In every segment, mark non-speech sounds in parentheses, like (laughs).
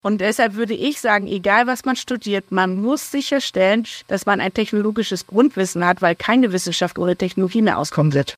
Und deshalb würde ich sagen, egal was man studiert, man muss sicherstellen, dass man ein technologisches Grundwissen hat, weil keine Wissenschaft ohne Technologie mehr auskommen wird.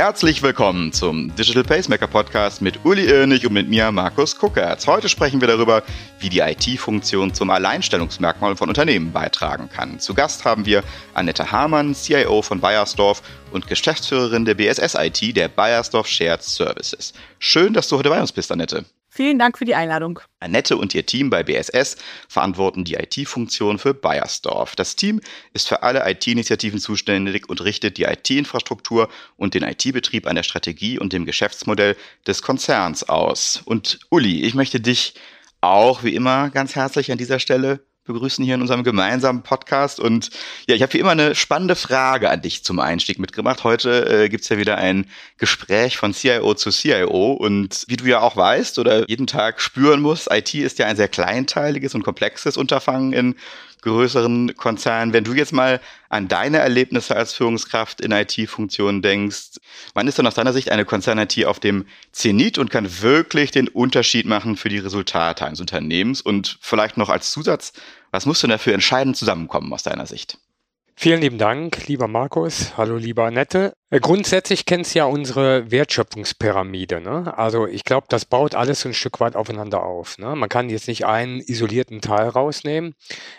Herzlich willkommen zum Digital Pacemaker Podcast mit Uli Irnig und mit mir Markus Kuckertz. Heute sprechen wir darüber, wie die IT-Funktion zum Alleinstellungsmerkmal von Unternehmen beitragen kann. Zu Gast haben wir Annette Hamann, CIO von Bayersdorf und Geschäftsführerin der BSS IT, der Bayersdorf Shared Services. Schön, dass du heute bei uns bist, Annette. Vielen Dank für die Einladung. Annette und ihr Team bei BSS verantworten die IT-Funktion für Bayersdorf. Das Team ist für alle IT-Initiativen zuständig und richtet die IT-Infrastruktur und den IT-Betrieb an der Strategie und dem Geschäftsmodell des Konzerns aus. Und Uli, ich möchte dich auch wie immer ganz herzlich an dieser Stelle begrüßen hier in unserem gemeinsamen Podcast. Und ja, ich habe wie immer eine spannende Frage an dich zum Einstieg mitgemacht. Heute äh, gibt's ja wieder ein Gespräch von CIO zu CIO. Und wie du ja auch weißt oder jeden Tag spüren musst, IT ist ja ein sehr kleinteiliges und komplexes Unterfangen in größeren Konzernen. Wenn du jetzt mal an deine Erlebnisse als Führungskraft in IT-Funktionen denkst, wann ist denn aus deiner Sicht eine Konzern-IT auf dem Zenit und kann wirklich den Unterschied machen für die Resultate eines Unternehmens? Und vielleicht noch als Zusatz, was muss denn dafür entscheidend zusammenkommen aus deiner Sicht? Vielen lieben Dank, lieber Markus. Hallo, lieber Annette. Äh, grundsätzlich kennst ja unsere Wertschöpfungspyramide. Ne? Also ich glaube, das baut alles so ein Stück weit aufeinander auf. Ne? Man kann jetzt nicht einen isolierten Teil rausnehmen.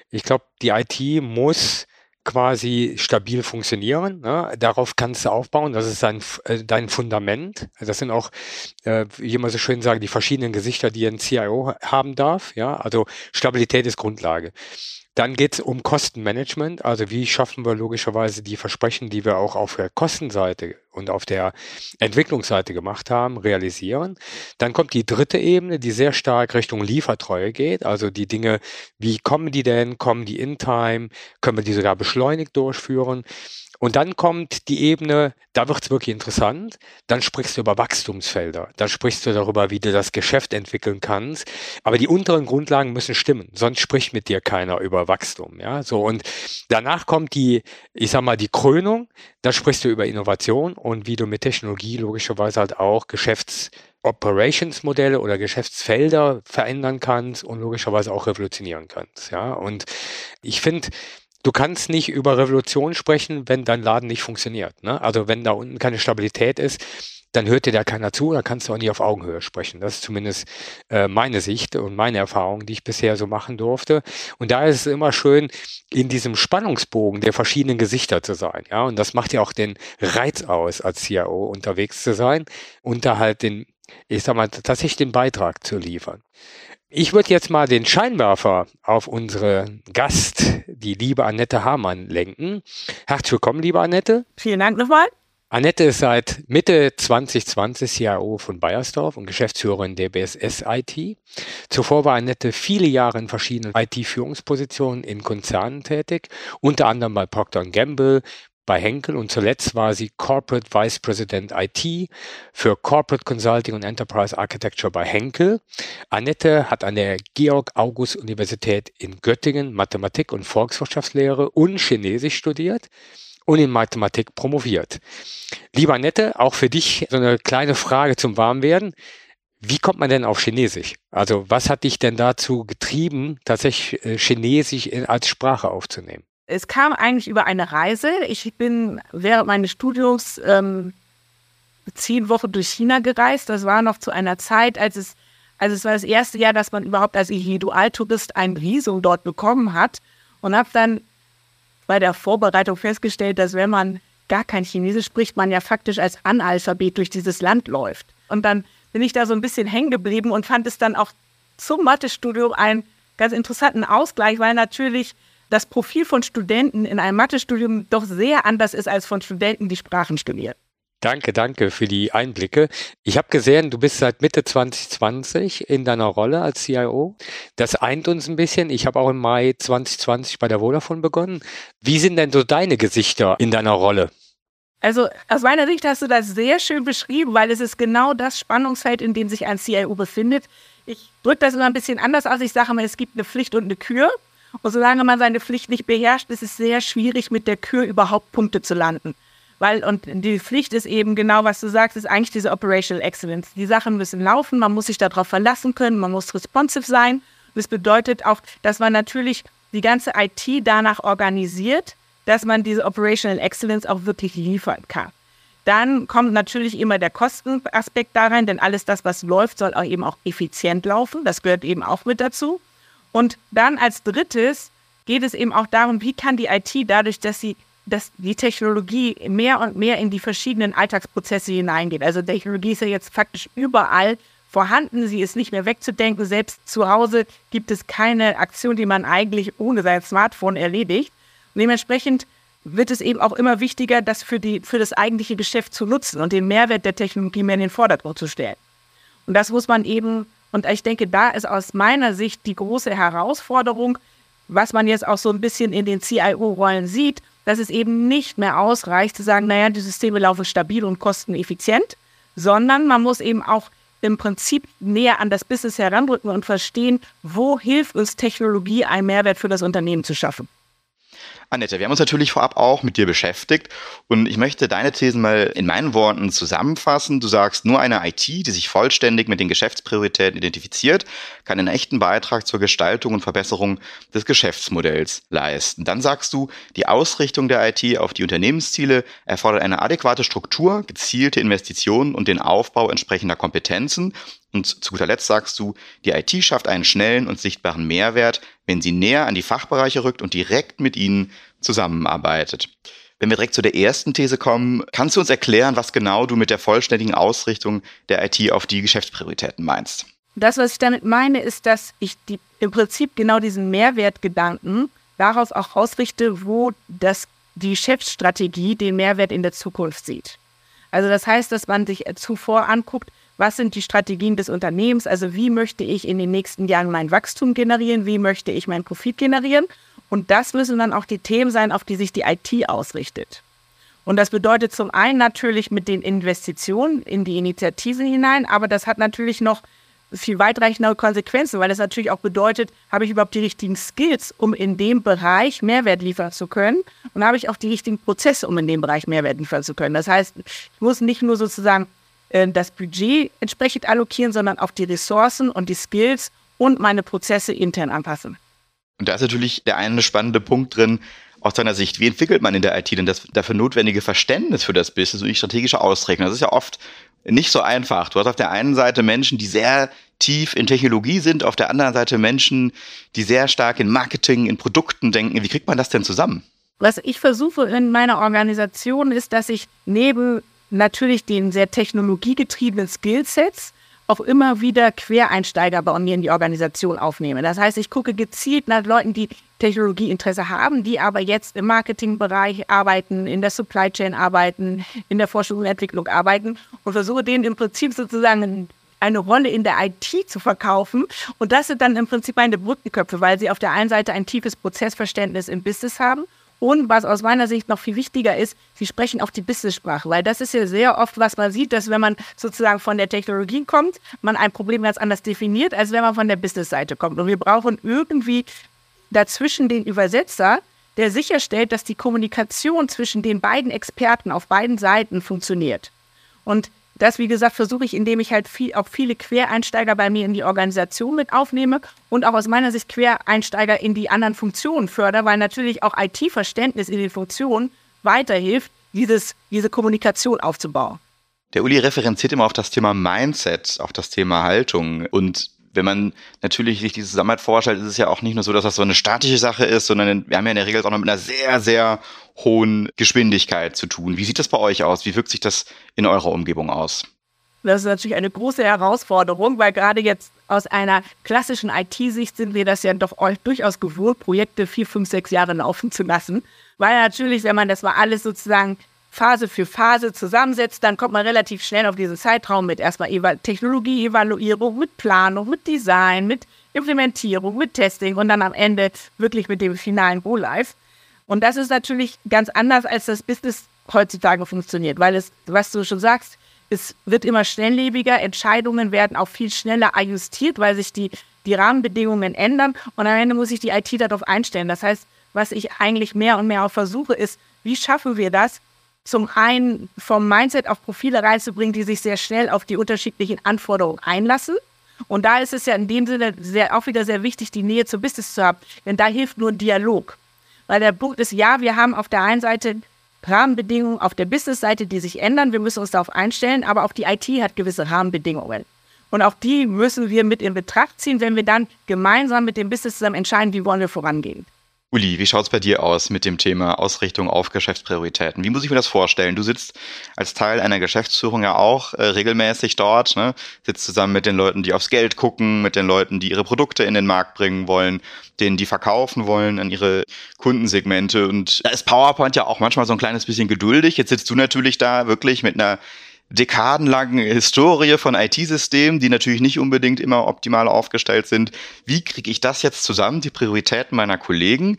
Ich glaube, die IT muss quasi stabil funktionieren. Ne? Darauf kannst du aufbauen. Das ist dein, äh, dein Fundament. Das sind auch, äh, wie immer so schön sagen, die verschiedenen Gesichter, die ein CIO haben darf. Ja, also Stabilität ist Grundlage. Dann geht es um Kostenmanagement, also wie schaffen wir logischerweise die Versprechen, die wir auch auf der Kostenseite und auf der Entwicklungsseite gemacht haben, realisieren. Dann kommt die dritte Ebene, die sehr stark Richtung Liefertreue geht, also die Dinge, wie kommen die denn, kommen die in Time, können wir die sogar beschleunigt durchführen. Und dann kommt die Ebene, da wird es wirklich interessant. Dann sprichst du über Wachstumsfelder. Dann sprichst du darüber, wie du das Geschäft entwickeln kannst. Aber die unteren Grundlagen müssen stimmen. Sonst spricht mit dir keiner über Wachstum. Ja, so. Und danach kommt die, ich sag mal, die Krönung. Da sprichst du über Innovation und wie du mit Technologie logischerweise halt auch Geschäfts Operations-Modelle oder Geschäftsfelder verändern kannst und logischerweise auch revolutionieren kannst. Ja, und ich finde, du kannst nicht über Revolution sprechen, wenn dein Laden nicht funktioniert. Ne? Also wenn da unten keine Stabilität ist, dann hört dir da keiner zu, dann kannst du auch nicht auf Augenhöhe sprechen. Das ist zumindest äh, meine Sicht und meine Erfahrung, die ich bisher so machen durfte. Und da ist es immer schön, in diesem Spannungsbogen der verschiedenen Gesichter zu sein. Ja, und das macht ja auch den Reiz aus, als CIO unterwegs zu sein und da halt den, ich sag mal, tatsächlich den Beitrag zu liefern. Ich würde jetzt mal den Scheinwerfer auf unsere Gast, die liebe Annette Hamann, lenken. Herzlich willkommen, liebe Annette. Vielen Dank nochmal. Annette ist seit Mitte 2020 CIO von Bayersdorf und Geschäftsführerin der BSS IT. Zuvor war Annette viele Jahre in verschiedenen IT-Führungspositionen in Konzernen tätig, unter anderem bei Procter Gamble, bei Henkel und zuletzt war sie Corporate Vice President IT für Corporate Consulting und Enterprise Architecture bei Henkel. Annette hat an der Georg August Universität in Göttingen Mathematik und Volkswirtschaftslehre und Chinesisch studiert und in Mathematik promoviert. Lieber Annette, auch für dich so eine kleine Frage zum Warmwerden. Wie kommt man denn auf Chinesisch? Also was hat dich denn dazu getrieben, tatsächlich äh, Chinesisch als Sprache aufzunehmen? Es kam eigentlich über eine Reise. Ich bin während meines Studiums ähm, zehn Wochen durch China gereist. Das war noch zu einer Zeit, als es, also es war das erste Jahr, dass man überhaupt als Individualtourist ein Visum dort bekommen hat. Und habe dann bei der Vorbereitung festgestellt, dass wenn man gar kein Chinesisch spricht, man ja faktisch als Analphabet durch dieses Land läuft. Und dann bin ich da so ein bisschen hängen geblieben und fand es dann auch zum Mathestudium einen ganz interessanten Ausgleich, weil natürlich das Profil von Studenten in einem Mathestudium doch sehr anders ist als von Studenten, die Sprachen studieren. Danke, danke für die Einblicke. Ich habe gesehen, du bist seit Mitte 2020 in deiner Rolle als CIO. Das eint uns ein bisschen. Ich habe auch im Mai 2020 bei der Vodafone begonnen. Wie sind denn so deine Gesichter in deiner Rolle? Also aus meiner Sicht hast du das sehr schön beschrieben, weil es ist genau das Spannungsfeld, in dem sich ein CIO befindet. Ich drücke das immer ein bisschen anders aus. Ich sage immer, es gibt eine Pflicht und eine Kür. Und solange man seine Pflicht nicht beherrscht, ist es sehr schwierig, mit der Kür überhaupt Punkte zu landen. Weil, und die Pflicht ist eben genau, was du sagst, ist eigentlich diese Operational Excellence. Die Sachen müssen laufen, man muss sich darauf verlassen können, man muss responsive sein. Das bedeutet auch, dass man natürlich die ganze IT danach organisiert, dass man diese Operational Excellence auch wirklich liefern kann. Dann kommt natürlich immer der Kostenaspekt da rein, denn alles das, was läuft, soll auch eben auch effizient laufen. Das gehört eben auch mit dazu. Und dann als drittes geht es eben auch darum, wie kann die IT dadurch, dass sie dass die Technologie mehr und mehr in die verschiedenen Alltagsprozesse hineingeht. Also Technologie ist ja jetzt faktisch überall vorhanden, sie ist nicht mehr wegzudenken. Selbst zu Hause gibt es keine Aktion, die man eigentlich ohne sein Smartphone erledigt. Dementsprechend wird es eben auch immer wichtiger, das für, die, für das eigentliche Geschäft zu nutzen und den Mehrwert der Technologie mehr in den Vordergrund zu stellen. Und das muss man eben, und ich denke, da ist aus meiner Sicht die große Herausforderung, was man jetzt auch so ein bisschen in den CIO-Rollen sieht, dass es eben nicht mehr ausreicht zu sagen, naja, die Systeme laufen stabil und kosteneffizient, sondern man muss eben auch im Prinzip näher an das Business heranrücken und verstehen, wo hilft uns Technologie, einen Mehrwert für das Unternehmen zu schaffen. Annette, wir haben uns natürlich vorab auch mit dir beschäftigt und ich möchte deine Thesen mal in meinen Worten zusammenfassen. Du sagst, nur eine IT, die sich vollständig mit den Geschäftsprioritäten identifiziert, kann einen echten Beitrag zur Gestaltung und Verbesserung des Geschäftsmodells leisten. Dann sagst du, die Ausrichtung der IT auf die Unternehmensziele erfordert eine adäquate Struktur, gezielte Investitionen und den Aufbau entsprechender Kompetenzen und zu guter Letzt sagst du, die IT schafft einen schnellen und sichtbaren Mehrwert, wenn sie näher an die Fachbereiche rückt und direkt mit ihnen zusammenarbeitet. Wenn wir direkt zu der ersten These kommen, kannst du uns erklären, was genau du mit der vollständigen Ausrichtung der IT auf die Geschäftsprioritäten meinst? Das, was ich damit meine, ist, dass ich die, im Prinzip genau diesen Mehrwertgedanken daraus auch ausrichte, wo das, die Geschäftsstrategie den Mehrwert in der Zukunft sieht. Also das heißt, dass man sich zuvor anguckt, was sind die Strategien des Unternehmens, also wie möchte ich in den nächsten Jahren mein Wachstum generieren, wie möchte ich meinen Profit generieren. Und das müssen dann auch die Themen sein, auf die sich die IT ausrichtet. Und das bedeutet zum einen natürlich mit den Investitionen in die Initiative hinein, aber das hat natürlich noch viel weitreichendere Konsequenzen, weil das natürlich auch bedeutet, habe ich überhaupt die richtigen Skills, um in dem Bereich Mehrwert liefern zu können und habe ich auch die richtigen Prozesse, um in dem Bereich Mehrwert liefern zu können. Das heißt, ich muss nicht nur sozusagen äh, das Budget entsprechend allokieren, sondern auch die Ressourcen und die Skills und meine Prozesse intern anpassen. Und da ist natürlich der eine spannende Punkt drin, aus deiner Sicht, wie entwickelt man in der IT denn das dafür notwendige Verständnis für das Business und die strategische Ausrichtung? Das ist ja oft nicht so einfach. Du hast auf der einen Seite Menschen, die sehr tief in Technologie sind, auf der anderen Seite Menschen, die sehr stark in Marketing, in Produkten denken. Wie kriegt man das denn zusammen? Was ich versuche in meiner Organisation ist, dass ich neben natürlich den sehr technologiegetriebenen Skillsets auch immer wieder Quereinsteiger bei mir in die Organisation aufnehme. Das heißt, ich gucke gezielt nach Leuten, die Technologieinteresse haben, die aber jetzt im Marketingbereich arbeiten, in der Supply Chain arbeiten, in der Forschung und Entwicklung arbeiten und versuche denen im Prinzip sozusagen eine Rolle in der IT zu verkaufen. Und das sind dann im Prinzip meine Brückenköpfe, weil sie auf der einen Seite ein tiefes Prozessverständnis im Business haben und was aus meiner Sicht noch viel wichtiger ist, sie sprechen auch die Business-Sprache, weil das ist ja sehr oft, was man sieht, dass wenn man sozusagen von der Technologie kommt, man ein Problem ganz anders definiert, als wenn man von der Business-Seite kommt. Und wir brauchen irgendwie dazwischen den Übersetzer, der sicherstellt, dass die Kommunikation zwischen den beiden Experten auf beiden Seiten funktioniert. Und das, wie gesagt, versuche ich, indem ich halt viel, auch viele Quereinsteiger bei mir in die Organisation mit aufnehme und auch aus meiner Sicht Quereinsteiger in die anderen Funktionen fördere, weil natürlich auch IT-Verständnis in den Funktionen weiterhilft, dieses, diese Kommunikation aufzubauen. Der Uli referenziert immer auf das Thema Mindset, auf das Thema Haltung. Und wenn man natürlich sich diese Zusammenarbeit vorstellt, ist es ja auch nicht nur so, dass das so eine statische Sache ist, sondern wir haben ja in der Regel auch noch mit einer sehr, sehr hohen Geschwindigkeit zu tun. Wie sieht das bei euch aus? Wie wirkt sich das in eurer Umgebung aus? Das ist natürlich eine große Herausforderung, weil gerade jetzt aus einer klassischen IT-Sicht sind wir das ja doch durchaus gewohnt, Projekte vier, fünf, sechs Jahre laufen zu lassen. Weil natürlich, wenn man das mal alles sozusagen Phase für Phase zusammensetzt, dann kommt man relativ schnell auf diesen Zeitraum mit erstmal Technologie-Evaluierung, mit Planung, mit Design, mit Implementierung, mit Testing und dann am Ende wirklich mit dem finalen Go-Live. Und das ist natürlich ganz anders, als das Business heutzutage funktioniert, weil es, was du schon sagst, es wird immer schnelllebiger, Entscheidungen werden auch viel schneller ajustiert, weil sich die, die Rahmenbedingungen ändern und am Ende muss sich die IT darauf einstellen. Das heißt, was ich eigentlich mehr und mehr auch versuche, ist, wie schaffen wir das, zum einen vom Mindset auf Profile reinzubringen, die sich sehr schnell auf die unterschiedlichen Anforderungen einlassen. Und da ist es ja in dem Sinne sehr, auch wieder sehr wichtig, die Nähe zum Business zu haben, denn da hilft nur ein Dialog. Weil der Punkt ist, ja, wir haben auf der einen Seite Rahmenbedingungen auf der Business-Seite, die sich ändern. Wir müssen uns darauf einstellen, aber auch die IT hat gewisse Rahmenbedingungen. Und auch die müssen wir mit in Betracht ziehen, wenn wir dann gemeinsam mit dem Business zusammen entscheiden, wie wollen wir vorangehen. Uli, wie schaut es bei dir aus mit dem Thema Ausrichtung auf Geschäftsprioritäten? Wie muss ich mir das vorstellen? Du sitzt als Teil einer Geschäftsführung ja auch äh, regelmäßig dort, ne? sitzt zusammen mit den Leuten, die aufs Geld gucken, mit den Leuten, die ihre Produkte in den Markt bringen wollen, denen die verkaufen wollen an ihre Kundensegmente. Und da ist PowerPoint ja auch manchmal so ein kleines bisschen geduldig. Jetzt sitzt du natürlich da wirklich mit einer dekadenlangen Historie von IT-Systemen, die natürlich nicht unbedingt immer optimal aufgestellt sind. Wie kriege ich das jetzt zusammen, die Prioritäten meiner Kollegen,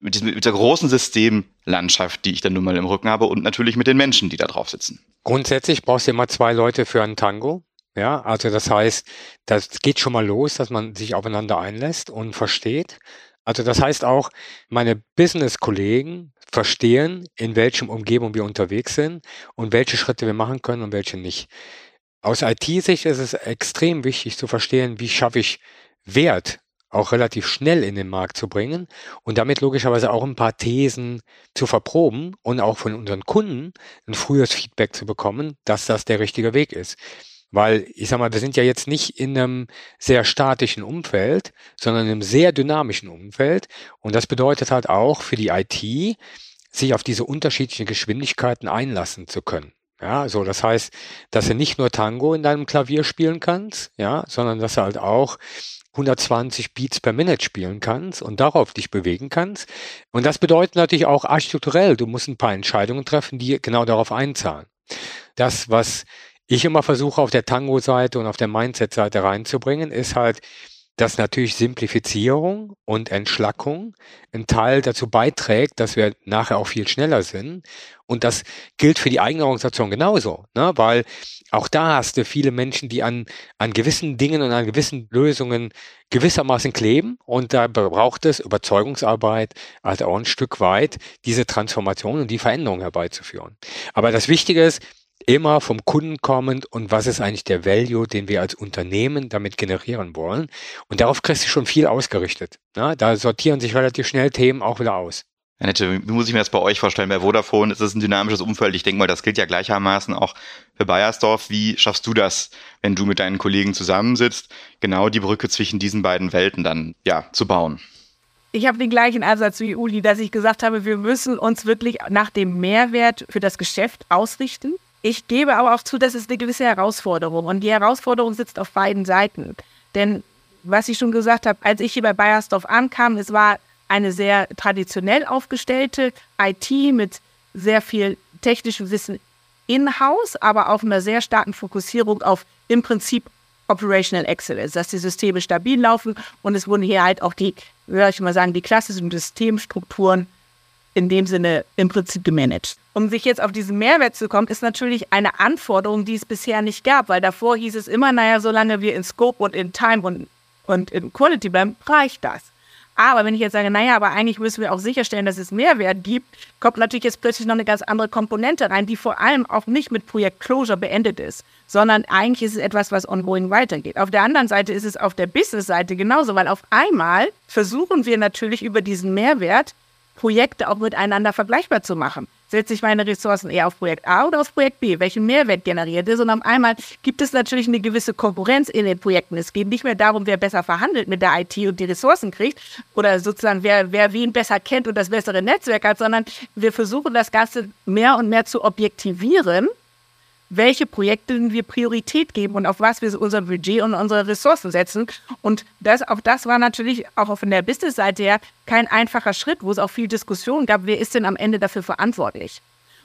mit, diesem, mit der großen Systemlandschaft, die ich dann nun mal im Rücken habe und natürlich mit den Menschen, die da drauf sitzen? Grundsätzlich brauchst du immer zwei Leute für einen Tango. Ja, also das heißt, das geht schon mal los, dass man sich aufeinander einlässt und versteht. Also das heißt auch, meine Business-Kollegen verstehen, in welchem Umgebung wir unterwegs sind und welche Schritte wir machen können und welche nicht. Aus IT-Sicht ist es extrem wichtig zu verstehen, wie schaffe ich Wert auch relativ schnell in den Markt zu bringen und damit logischerweise auch ein paar Thesen zu verproben und auch von unseren Kunden ein frühes Feedback zu bekommen, dass das der richtige Weg ist. Weil ich sag mal, wir sind ja jetzt nicht in einem sehr statischen Umfeld, sondern in einem sehr dynamischen Umfeld. Und das bedeutet halt auch für die IT, sich auf diese unterschiedlichen Geschwindigkeiten einlassen zu können. Ja, so das heißt, dass du nicht nur Tango in deinem Klavier spielen kannst, ja, sondern dass du halt auch 120 Beats per Minute spielen kannst und darauf dich bewegen kannst. Und das bedeutet natürlich auch architekturell, du musst ein paar Entscheidungen treffen, die genau darauf einzahlen. Das, was ich immer versuche auf der Tango-Seite und auf der Mindset-Seite reinzubringen, ist halt, dass natürlich Simplifizierung und Entschlackung ein Teil dazu beiträgt, dass wir nachher auch viel schneller sind. Und das gilt für die eigene Organisation genauso, ne? weil auch da hast du viele Menschen, die an, an gewissen Dingen und an gewissen Lösungen gewissermaßen kleben. Und da braucht es Überzeugungsarbeit, also auch ein Stück weit, diese Transformation und die Veränderung herbeizuführen. Aber das Wichtige ist, immer vom Kunden kommend und was ist eigentlich der Value, den wir als Unternehmen damit generieren wollen. Und darauf kriegst du schon viel ausgerichtet. Na, da sortieren sich relativ schnell Themen auch wieder aus. Annette, wie muss ich mir das bei euch vorstellen? Bei Vodafone ist es ein dynamisches Umfeld. Ich denke mal, das gilt ja gleichermaßen auch für Bayersdorf. Wie schaffst du das, wenn du mit deinen Kollegen zusammensitzt, genau die Brücke zwischen diesen beiden Welten dann ja zu bauen? Ich habe den gleichen Ansatz wie Uli, dass ich gesagt habe, wir müssen uns wirklich nach dem Mehrwert für das Geschäft ausrichten. Ich gebe aber auch zu, dass es eine gewisse Herausforderung und die Herausforderung sitzt auf beiden Seiten. Denn was ich schon gesagt habe, als ich hier bei Bayersdorf ankam, es war eine sehr traditionell aufgestellte IT mit sehr viel technischem Wissen in-house, aber auch einer sehr starken Fokussierung auf im Prinzip Operational Excellence, dass die Systeme stabil laufen und es wurden hier halt auch die, würde ich mal sagen, die klassischen Systemstrukturen in dem Sinne im Prinzip gemanagt. Um sich jetzt auf diesen Mehrwert zu kommen, ist natürlich eine Anforderung, die es bisher nicht gab, weil davor hieß es immer, naja, solange wir in Scope und in Time und, und in Quality bleiben, reicht das. Aber wenn ich jetzt sage, naja, aber eigentlich müssen wir auch sicherstellen, dass es Mehrwert gibt, kommt natürlich jetzt plötzlich noch eine ganz andere Komponente rein, die vor allem auch nicht mit Projekt Closure beendet ist, sondern eigentlich ist es etwas, was ongoing weitergeht. Auf der anderen Seite ist es auf der Business-Seite genauso, weil auf einmal versuchen wir natürlich über diesen Mehrwert Projekte auch miteinander vergleichbar zu machen. Setze ich meine Ressourcen eher auf Projekt A oder auf Projekt B? Welchen Mehrwert generiert es? Und auf einmal gibt es natürlich eine gewisse Konkurrenz in den Projekten. Es geht nicht mehr darum, wer besser verhandelt mit der IT und die Ressourcen kriegt oder sozusagen wer, wer wen besser kennt und das bessere Netzwerk hat, sondern wir versuchen das Ganze mehr und mehr zu objektivieren welche Projekte wir Priorität geben und auf was wir unser Budget und unsere Ressourcen setzen. Und das, auch das war natürlich auch von der Business-Seite her kein einfacher Schritt, wo es auch viel Diskussion gab, wer ist denn am Ende dafür verantwortlich.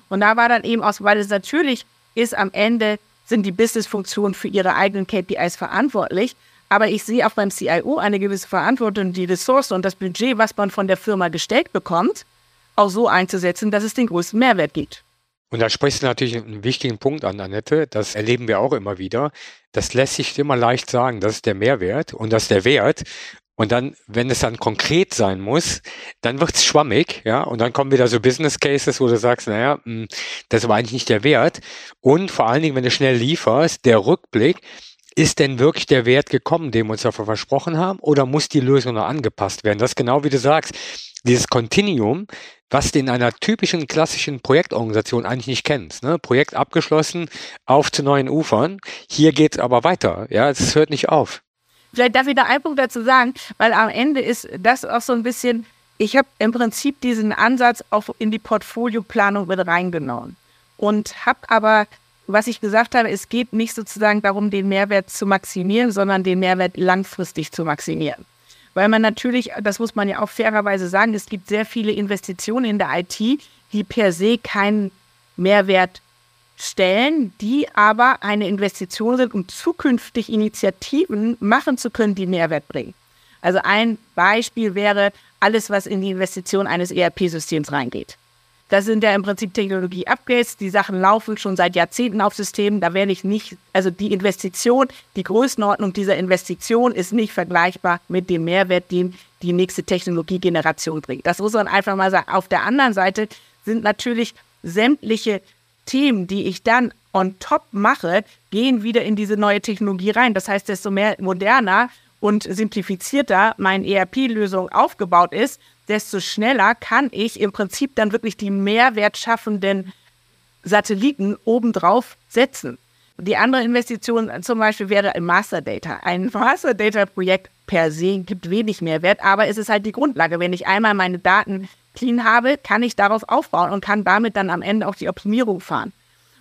Und da war dann eben aus, weil es natürlich ist, am Ende sind die Business-Funktionen für ihre eigenen KPIs verantwortlich. Aber ich sehe auch beim CIO eine gewisse Verantwortung, die Ressourcen und das Budget, was man von der Firma gestellt bekommt, auch so einzusetzen, dass es den größten Mehrwert gibt. Und da sprichst du natürlich einen wichtigen Punkt an, Annette. Das erleben wir auch immer wieder. Das lässt sich immer leicht sagen. Das ist der Mehrwert und das ist der Wert. Und dann, wenn es dann konkret sein muss, dann wird's schwammig, ja. Und dann kommen wieder so Business Cases, wo du sagst, naja, hm, das war eigentlich nicht der Wert. Und vor allen Dingen, wenn du schnell lieferst, der Rückblick, ist denn wirklich der Wert gekommen, den wir uns dafür versprochen haben, oder muss die Lösung noch angepasst werden? Das ist genau wie du sagst, dieses Continuum, was du in einer typischen klassischen Projektorganisation eigentlich nicht kennst. Ne? Projekt abgeschlossen, auf zu neuen Ufern. Hier geht's aber weiter. Ja, es hört nicht auf. Vielleicht darf ich da einen Punkt dazu sagen, weil am Ende ist das auch so ein bisschen, ich habe im Prinzip diesen Ansatz auch in die Portfolioplanung mit reingenommen und habe aber was ich gesagt habe, es geht nicht sozusagen darum, den Mehrwert zu maximieren, sondern den Mehrwert langfristig zu maximieren. Weil man natürlich, das muss man ja auch fairerweise sagen, es gibt sehr viele Investitionen in der IT, die per se keinen Mehrwert stellen, die aber eine Investition sind, um zukünftig Initiativen machen zu können, die Mehrwert bringen. Also ein Beispiel wäre alles, was in die Investition eines ERP-Systems reingeht. Das sind ja im Prinzip Technologie-Upgrades. Die Sachen laufen schon seit Jahrzehnten auf Systemen. Da werde ich nicht, also die Investition, die Größenordnung dieser Investition ist nicht vergleichbar mit dem Mehrwert, den die nächste Technologiegeneration bringt. Das muss man einfach mal sagen. Auf der anderen Seite sind natürlich sämtliche Themen, die ich dann on top mache, gehen wieder in diese neue Technologie rein. Das heißt, desto mehr moderner und simplifizierter meine ERP-Lösung aufgebaut ist, desto schneller kann ich im Prinzip dann wirklich die mehrwertschaffenden Satelliten obendrauf setzen. Die andere Investition zum Beispiel wäre im Master Data. Ein (laughs) Master Data Projekt per se gibt wenig Mehrwert, aber es ist halt die Grundlage. Wenn ich einmal meine Daten clean habe, kann ich darauf aufbauen und kann damit dann am Ende auch die Optimierung fahren.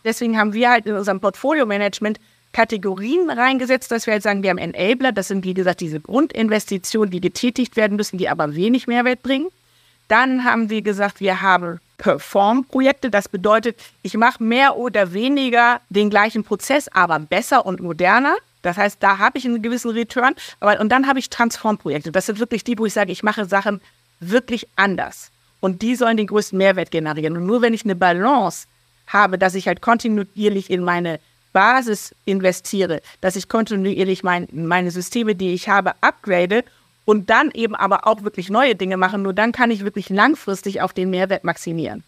Deswegen haben wir halt in unserem Portfolio-Management Kategorien reingesetzt, dass wir halt sagen, wir haben Enabler, das sind wie gesagt diese Grundinvestitionen, die getätigt werden müssen, die aber wenig Mehrwert bringen. Dann haben wir gesagt, wir haben Perform-Projekte, das bedeutet, ich mache mehr oder weniger den gleichen Prozess, aber besser und moderner. Das heißt, da habe ich einen gewissen Return. Aber, und dann habe ich Transform-Projekte. Das sind wirklich die, wo ich sage, ich mache Sachen wirklich anders. Und die sollen den größten Mehrwert generieren. Und nur wenn ich eine Balance habe, dass ich halt kontinuierlich in meine Basis investiere, dass ich kontinuierlich mein, meine Systeme, die ich habe, upgrade und dann eben aber auch wirklich neue Dinge mache, nur dann kann ich wirklich langfristig auf den Mehrwert maximieren.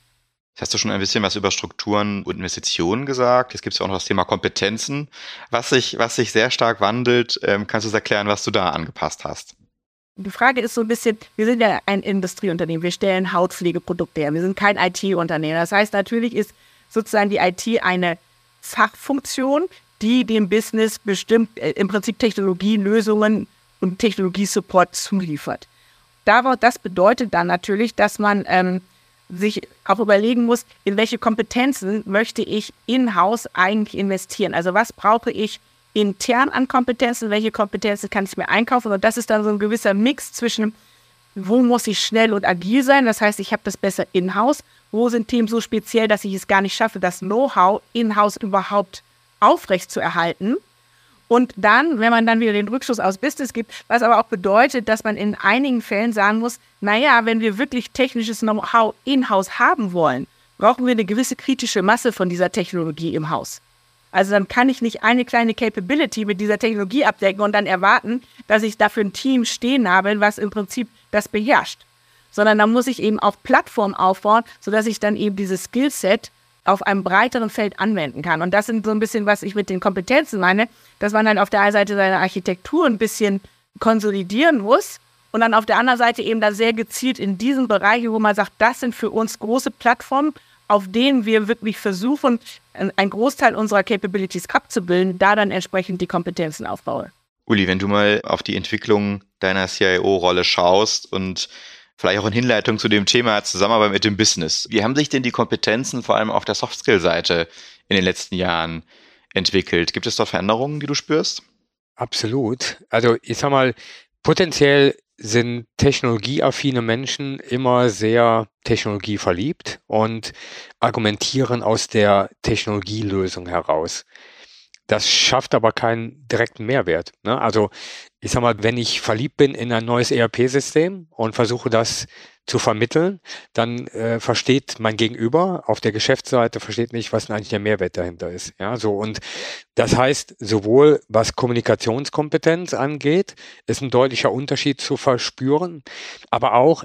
Jetzt hast du schon ein bisschen was über Strukturen und Investitionen gesagt. Jetzt gibt es ja auch noch das Thema Kompetenzen, was sich, was sich sehr stark wandelt. Ähm, kannst du uns erklären, was du da angepasst hast? Die Frage ist so ein bisschen, wir sind ja ein Industrieunternehmen, wir stellen Hautpflegeprodukte her, wir sind kein IT-Unternehmen. Das heißt, natürlich ist sozusagen die IT eine Fachfunktion, die dem Business bestimmt äh, im Prinzip Technologielösungen und Technologiesupport zuliefert. Das bedeutet dann natürlich, dass man ähm, sich auch überlegen muss, in welche Kompetenzen möchte ich in-house eigentlich investieren. Also was brauche ich intern an Kompetenzen, welche Kompetenzen kann ich mir einkaufen. Und das ist dann so ein gewisser Mix zwischen, wo muss ich schnell und agil sein, das heißt, ich habe das besser in-house wo sind Themen so speziell, dass ich es gar nicht schaffe, das Know-how in-house überhaupt aufrecht zu erhalten. Und dann, wenn man dann wieder den Rückschuss aus Business gibt, was aber auch bedeutet, dass man in einigen Fällen sagen muss, naja, wenn wir wirklich technisches Know-how in-house haben wollen, brauchen wir eine gewisse kritische Masse von dieser Technologie im Haus. Also dann kann ich nicht eine kleine Capability mit dieser Technologie abdecken und dann erwarten, dass ich dafür ein Team stehen habe, was im Prinzip das beherrscht sondern da muss ich eben auch Plattformen aufbauen, sodass ich dann eben dieses Skillset auf einem breiteren Feld anwenden kann. Und das sind so ein bisschen, was ich mit den Kompetenzen meine, dass man dann auf der einen Seite seine Architektur ein bisschen konsolidieren muss und dann auf der anderen Seite eben da sehr gezielt in diesen Bereichen, wo man sagt, das sind für uns große Plattformen, auf denen wir wirklich versuchen, einen Großteil unserer Capabilities abzubilden, da dann entsprechend die Kompetenzen aufbauen. Uli, wenn du mal auf die Entwicklung deiner CIO-Rolle schaust und vielleicht auch in Hinleitung zu dem Thema Zusammenarbeit mit dem Business. Wie haben sich denn die Kompetenzen vor allem auf der Softskill-Seite in den letzten Jahren entwickelt? Gibt es da Veränderungen, die du spürst? Absolut. Also ich sag mal, potenziell sind technologieaffine Menschen immer sehr technologieverliebt und argumentieren aus der Technologielösung heraus. Das schafft aber keinen direkten Mehrwert. Ne? Also ich sag mal, wenn ich verliebt bin in ein neues ERP-System und versuche das zu vermitteln, dann äh, versteht mein Gegenüber auf der Geschäftsseite versteht nicht, was eigentlich der Mehrwert dahinter ist. Ja, so und das heißt, sowohl was Kommunikationskompetenz angeht, ist ein deutlicher Unterschied zu verspüren, aber auch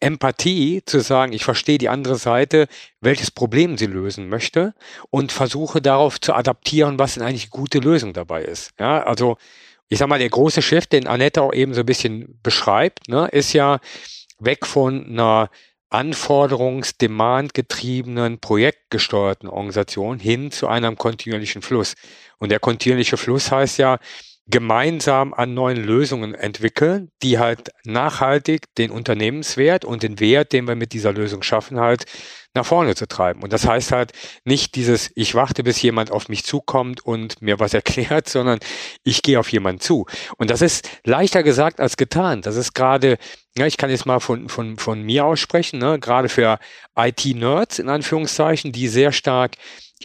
Empathie zu sagen, ich verstehe die andere Seite, welches Problem sie lösen möchte und versuche darauf zu adaptieren, was denn eigentlich gute Lösung dabei ist. Ja, also ich sag mal, der große Shift, den Annette auch eben so ein bisschen beschreibt, ne, ist ja weg von einer Anforderungs-Demand-getriebenen, projektgesteuerten Organisation hin zu einem kontinuierlichen Fluss. Und der kontinuierliche Fluss heißt ja, gemeinsam an neuen Lösungen entwickeln, die halt nachhaltig den Unternehmenswert und den Wert, den wir mit dieser Lösung schaffen, halt nach vorne zu treiben. Und das heißt halt nicht dieses, ich warte, bis jemand auf mich zukommt und mir was (laughs) erklärt, sondern ich gehe auf jemanden zu. Und das ist leichter gesagt als getan. Das ist gerade, ja, ich kann jetzt mal von, von, von mir aussprechen, ne, gerade für IT-Nerds in Anführungszeichen, die sehr stark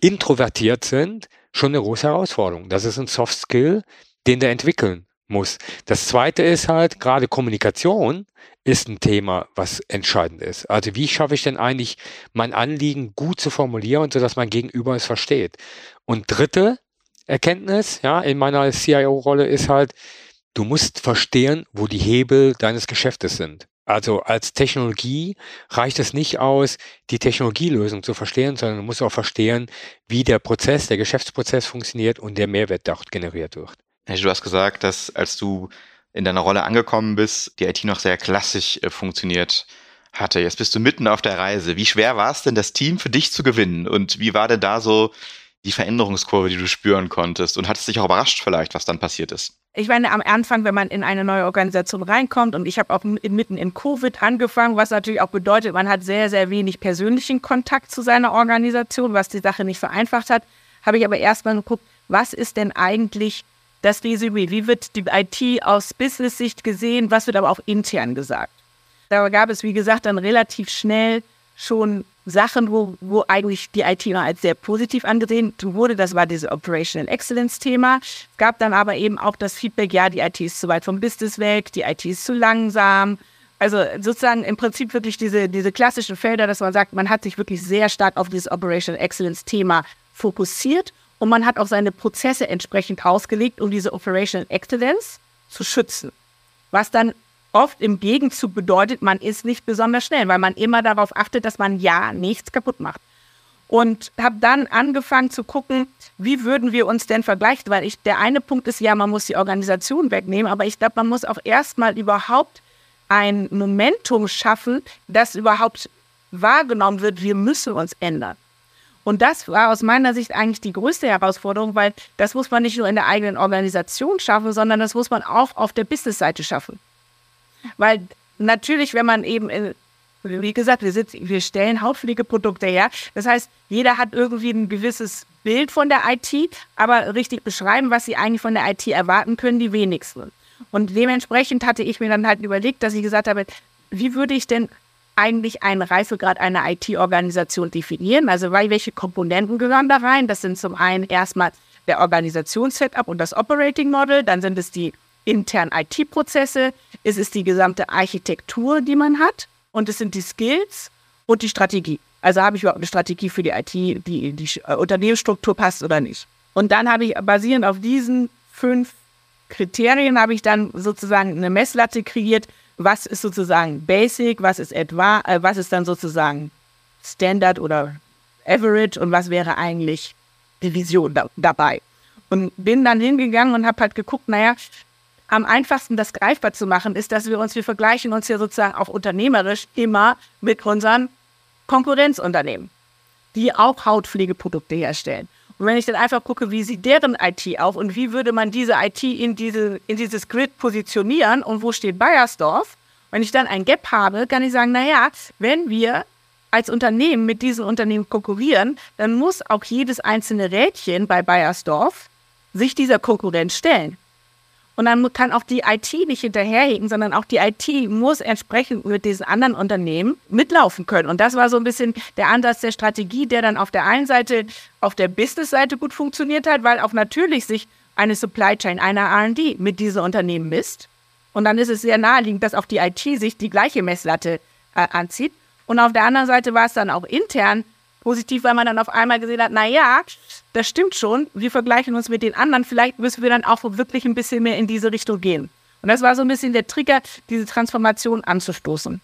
introvertiert sind, schon eine große Herausforderung. Das ist ein Soft Skill, den der entwickeln muss. Das zweite ist halt, gerade Kommunikation ist ein Thema, was entscheidend ist. Also wie schaffe ich denn eigentlich, mein Anliegen gut zu formulieren, sodass mein Gegenüber es versteht? Und dritte Erkenntnis, ja, in meiner CIO-Rolle ist halt, du musst verstehen, wo die Hebel deines Geschäftes sind. Also als Technologie reicht es nicht aus, die Technologielösung zu verstehen, sondern du musst auch verstehen, wie der Prozess, der Geschäftsprozess funktioniert und der Mehrwert dort generiert wird. Du hast gesagt, dass als du in deiner Rolle angekommen bist, die IT noch sehr klassisch äh, funktioniert hatte. Jetzt bist du mitten auf der Reise. Wie schwer war es denn, das Team für dich zu gewinnen? Und wie war denn da so die Veränderungskurve, die du spüren konntest? Und hat es dich auch überrascht vielleicht, was dann passiert ist? Ich meine, am Anfang, wenn man in eine neue Organisation reinkommt, und ich habe auch mitten in Covid angefangen, was natürlich auch bedeutet, man hat sehr, sehr wenig persönlichen Kontakt zu seiner Organisation, was die Sache nicht vereinfacht hat, habe ich aber erstmal geguckt, was ist denn eigentlich das Resümee? Wie wird die IT aus Business-Sicht gesehen? Was wird aber auch intern gesagt? Da gab es, wie gesagt, dann relativ schnell schon Sachen, wo, wo eigentlich die IT noch als sehr positiv angesehen wurde. Das war diese Operational Excellence-Thema. Es gab dann aber eben auch das Feedback, ja, die IT ist zu weit vom Business weg, die IT ist zu langsam. Also sozusagen im Prinzip wirklich diese, diese klassischen Felder, dass man sagt, man hat sich wirklich sehr stark auf dieses Operational Excellence-Thema fokussiert und man hat auch seine Prozesse entsprechend ausgelegt, um diese Operational Excellence zu schützen. Was dann oft im Gegenzug bedeutet, man ist nicht besonders schnell, weil man immer darauf achtet, dass man ja nichts kaputt macht. Und habe dann angefangen zu gucken, wie würden wir uns denn vergleichen, weil ich, der eine Punkt ist ja, man muss die Organisation wegnehmen, aber ich glaube, man muss auch erstmal überhaupt ein Momentum schaffen, das überhaupt wahrgenommen wird, wir müssen uns ändern. Und das war aus meiner Sicht eigentlich die größte Herausforderung, weil das muss man nicht nur in der eigenen Organisation schaffen, sondern das muss man auch auf der Business-Seite schaffen. Weil natürlich, wenn man eben, in, wie gesagt, wir, sitzen, wir stellen Hautpflegeprodukte her. Das heißt, jeder hat irgendwie ein gewisses Bild von der IT, aber richtig beschreiben, was sie eigentlich von der IT erwarten können, die wenigsten. Und dementsprechend hatte ich mir dann halt überlegt, dass ich gesagt habe, wie würde ich denn eigentlich einen Reifegrad einer IT-Organisation definieren? Also welche Komponenten gehören da rein? Das sind zum einen erstmal der Organisationssetup und das Operating Model, dann sind es die internen IT-Prozesse, es ist die gesamte Architektur, die man hat und es sind die Skills und die Strategie. Also habe ich überhaupt eine Strategie für die IT, die die äh, Unternehmensstruktur passt oder nicht. Und dann habe ich basierend auf diesen fünf Kriterien habe ich dann sozusagen eine Messlatte kreiert, was ist sozusagen Basic, was ist etwa, äh, was ist dann sozusagen Standard oder Average und was wäre eigentlich die Vision da, dabei. Und bin dann hingegangen und habe halt geguckt, naja, am einfachsten das greifbar zu machen, ist, dass wir uns, wir vergleichen uns ja sozusagen auch unternehmerisch immer mit unseren Konkurrenzunternehmen, die auch Hautpflegeprodukte herstellen. Und wenn ich dann einfach gucke, wie sieht deren IT auf und wie würde man diese IT in, diese, in dieses Grid positionieren und wo steht Bayersdorf, wenn ich dann ein Gap habe, kann ich sagen, naja, wenn wir als Unternehmen mit diesen Unternehmen konkurrieren, dann muss auch jedes einzelne Rädchen bei Bayersdorf sich dieser Konkurrenz stellen. Und dann kann auch die IT nicht hinterherhinken, sondern auch die IT muss entsprechend mit diesen anderen Unternehmen mitlaufen können. Und das war so ein bisschen der Ansatz der Strategie, der dann auf der einen Seite auf der Business-Seite gut funktioniert hat, weil auch natürlich sich eine Supply Chain, eine R&D mit diesen Unternehmen misst. Und dann ist es sehr naheliegend, dass auch die IT sich die gleiche Messlatte äh, anzieht. Und auf der anderen Seite war es dann auch intern positiv, weil man dann auf einmal gesehen hat, na ja, das stimmt schon, wir vergleichen uns mit den anderen, vielleicht müssen wir dann auch wirklich ein bisschen mehr in diese Richtung gehen. Und das war so ein bisschen der Trigger, diese Transformation anzustoßen.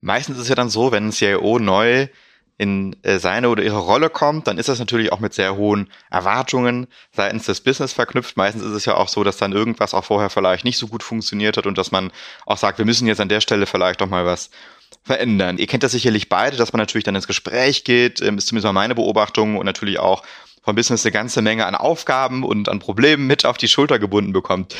Meistens ist es ja dann so, wenn ein CIO neu in äh, seine oder ihre Rolle kommt, dann ist das natürlich auch mit sehr hohen Erwartungen seitens des Business verknüpft. Meistens ist es ja auch so, dass dann irgendwas auch vorher vielleicht nicht so gut funktioniert hat und dass man auch sagt, wir müssen jetzt an der Stelle vielleicht doch mal was verändern. Ihr kennt das sicherlich beide, dass man natürlich dann ins Gespräch geht, ähm, ist zumindest mal meine Beobachtung und natürlich auch vom Business eine ganze Menge an Aufgaben und an Problemen mit auf die Schulter gebunden bekommt.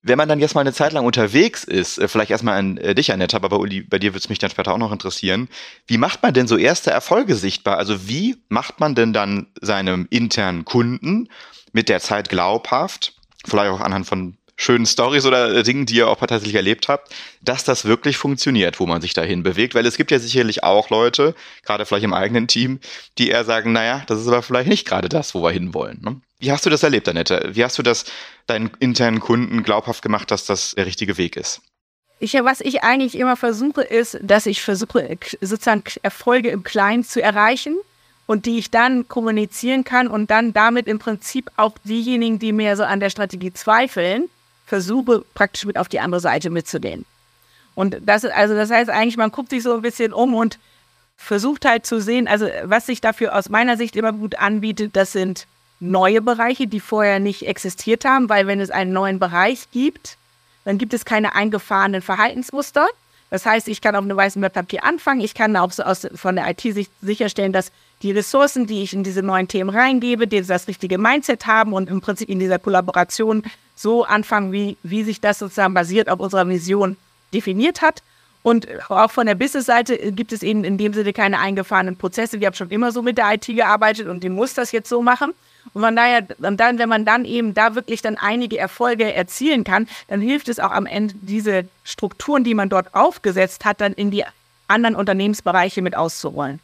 Wenn man dann jetzt mal eine Zeit lang unterwegs ist, äh, vielleicht erstmal an äh, dich, Annette, aber Uli, bei dir würde es mich dann später auch noch interessieren. Wie macht man denn so erste Erfolge sichtbar? Also wie macht man denn dann seinem internen Kunden mit der Zeit glaubhaft, vielleicht auch anhand von schönen Stories oder Dingen, die ihr auch tatsächlich erlebt habt, dass das wirklich funktioniert, wo man sich dahin bewegt. Weil es gibt ja sicherlich auch Leute, gerade vielleicht im eigenen Team, die eher sagen, naja, das ist aber vielleicht nicht gerade das, wo wir hinwollen. Ne? Wie hast du das erlebt, Annette? Wie hast du das deinen internen Kunden glaubhaft gemacht, dass das der richtige Weg ist? Ich, was ich eigentlich immer versuche, ist, dass ich versuche, sozusagen Erfolge im Kleinen zu erreichen und die ich dann kommunizieren kann und dann damit im Prinzip auch diejenigen, die mehr so an der Strategie zweifeln, versuche praktisch mit auf die andere Seite mitzunehmen. Und das also das heißt eigentlich, man guckt sich so ein bisschen um und versucht halt zu sehen, also was sich dafür aus meiner Sicht immer gut anbietet, das sind neue Bereiche, die vorher nicht existiert haben, weil wenn es einen neuen Bereich gibt, dann gibt es keine eingefahrenen Verhaltensmuster. Das heißt, ich kann auf einem weißen Blatt Papier anfangen, ich kann auch so aus, von der IT-Sicht sicherstellen, dass die Ressourcen, die ich in diese neuen Themen reingebe, die das richtige Mindset haben und im Prinzip in dieser Kollaboration so anfangen, wie, wie sich das sozusagen basiert auf unserer Vision definiert hat. Und auch von der Business-Seite gibt es eben in dem Sinne keine eingefahrenen Prozesse. Wir haben schon immer so mit der IT gearbeitet und die muss das jetzt so machen. Und von daher, dann, wenn man dann eben da wirklich dann einige Erfolge erzielen kann, dann hilft es auch am Ende, diese Strukturen, die man dort aufgesetzt hat, dann in die anderen Unternehmensbereiche mit auszurollen.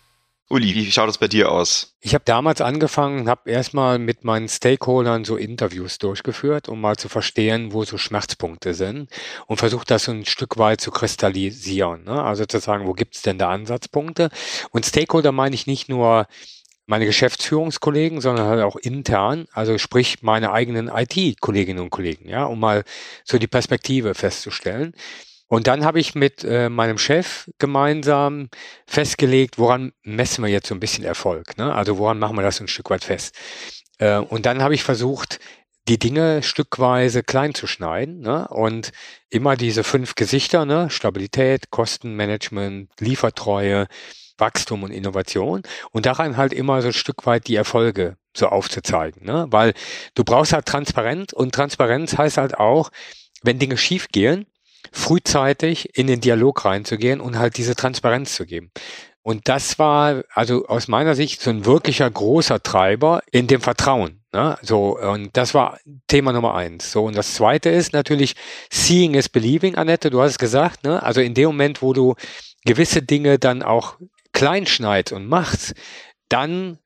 Uli, wie schaut es bei dir aus? Ich habe damals angefangen, habe erstmal mit meinen Stakeholdern so Interviews durchgeführt, um mal zu verstehen, wo so Schmerzpunkte sind und versucht das so ein Stück weit zu kristallisieren. Ne? Also zu sagen, wo gibt es denn da Ansatzpunkte? Und Stakeholder meine ich nicht nur meine Geschäftsführungskollegen, sondern halt auch intern, also sprich meine eigenen IT-Kolleginnen und Kollegen, ja, um mal so die Perspektive festzustellen. Und dann habe ich mit äh, meinem Chef gemeinsam festgelegt, woran messen wir jetzt so ein bisschen Erfolg. Ne? Also woran machen wir das ein Stück weit fest. Äh, und dann habe ich versucht, die Dinge stückweise klein zu schneiden ne? und immer diese fünf Gesichter, ne? Stabilität, Kostenmanagement, Liefertreue, Wachstum und Innovation und daran halt immer so ein Stück weit die Erfolge so aufzuzeigen, ne? weil du brauchst halt Transparenz und Transparenz heißt halt auch, wenn Dinge schief gehen, frühzeitig in den Dialog reinzugehen und halt diese Transparenz zu geben. Und das war also aus meiner Sicht so ein wirklicher großer Treiber in dem Vertrauen. Ne? So, und das war Thema Nummer eins. So, und das zweite ist natürlich Seeing is Believing, Annette, du hast es gesagt, ne? Also in dem Moment, wo du gewisse Dinge dann auch klein schneidest und machst, dann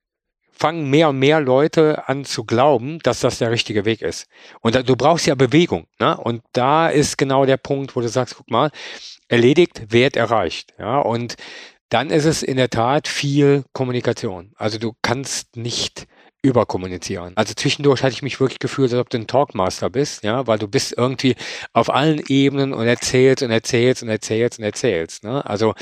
fangen mehr und mehr Leute an zu glauben, dass das der richtige Weg ist. Und da, du brauchst ja Bewegung. Ne? Und da ist genau der Punkt, wo du sagst, guck mal, erledigt, Wert erreicht. Ja? Und dann ist es in der Tat viel Kommunikation. Also du kannst nicht überkommunizieren. Also zwischendurch hatte ich mich wirklich gefühlt, als ob du ein Talkmaster bist, ja, weil du bist irgendwie auf allen Ebenen und erzählst und erzählst und erzählst und erzählst. Ne? Also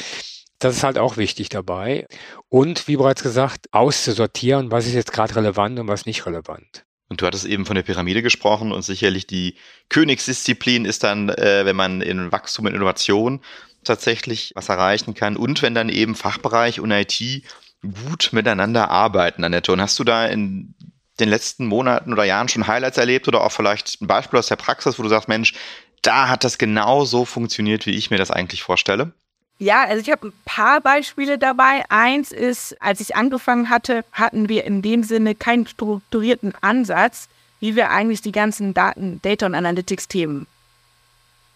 das ist halt auch wichtig dabei. Und wie bereits gesagt, auszusortieren, was ist jetzt gerade relevant und was nicht relevant. Und du hattest eben von der Pyramide gesprochen und sicherlich die Königsdisziplin ist dann, äh, wenn man in Wachstum und Innovation tatsächlich was erreichen kann und wenn dann eben Fachbereich und IT gut miteinander arbeiten, Annette. Und hast du da in den letzten Monaten oder Jahren schon Highlights erlebt oder auch vielleicht ein Beispiel aus der Praxis, wo du sagst, Mensch, da hat das genau so funktioniert, wie ich mir das eigentlich vorstelle? Ja, also ich habe ein paar Beispiele dabei. Eins ist, als ich angefangen hatte, hatten wir in dem Sinne keinen strukturierten Ansatz, wie wir eigentlich die ganzen Daten, Data und Analytics-Themen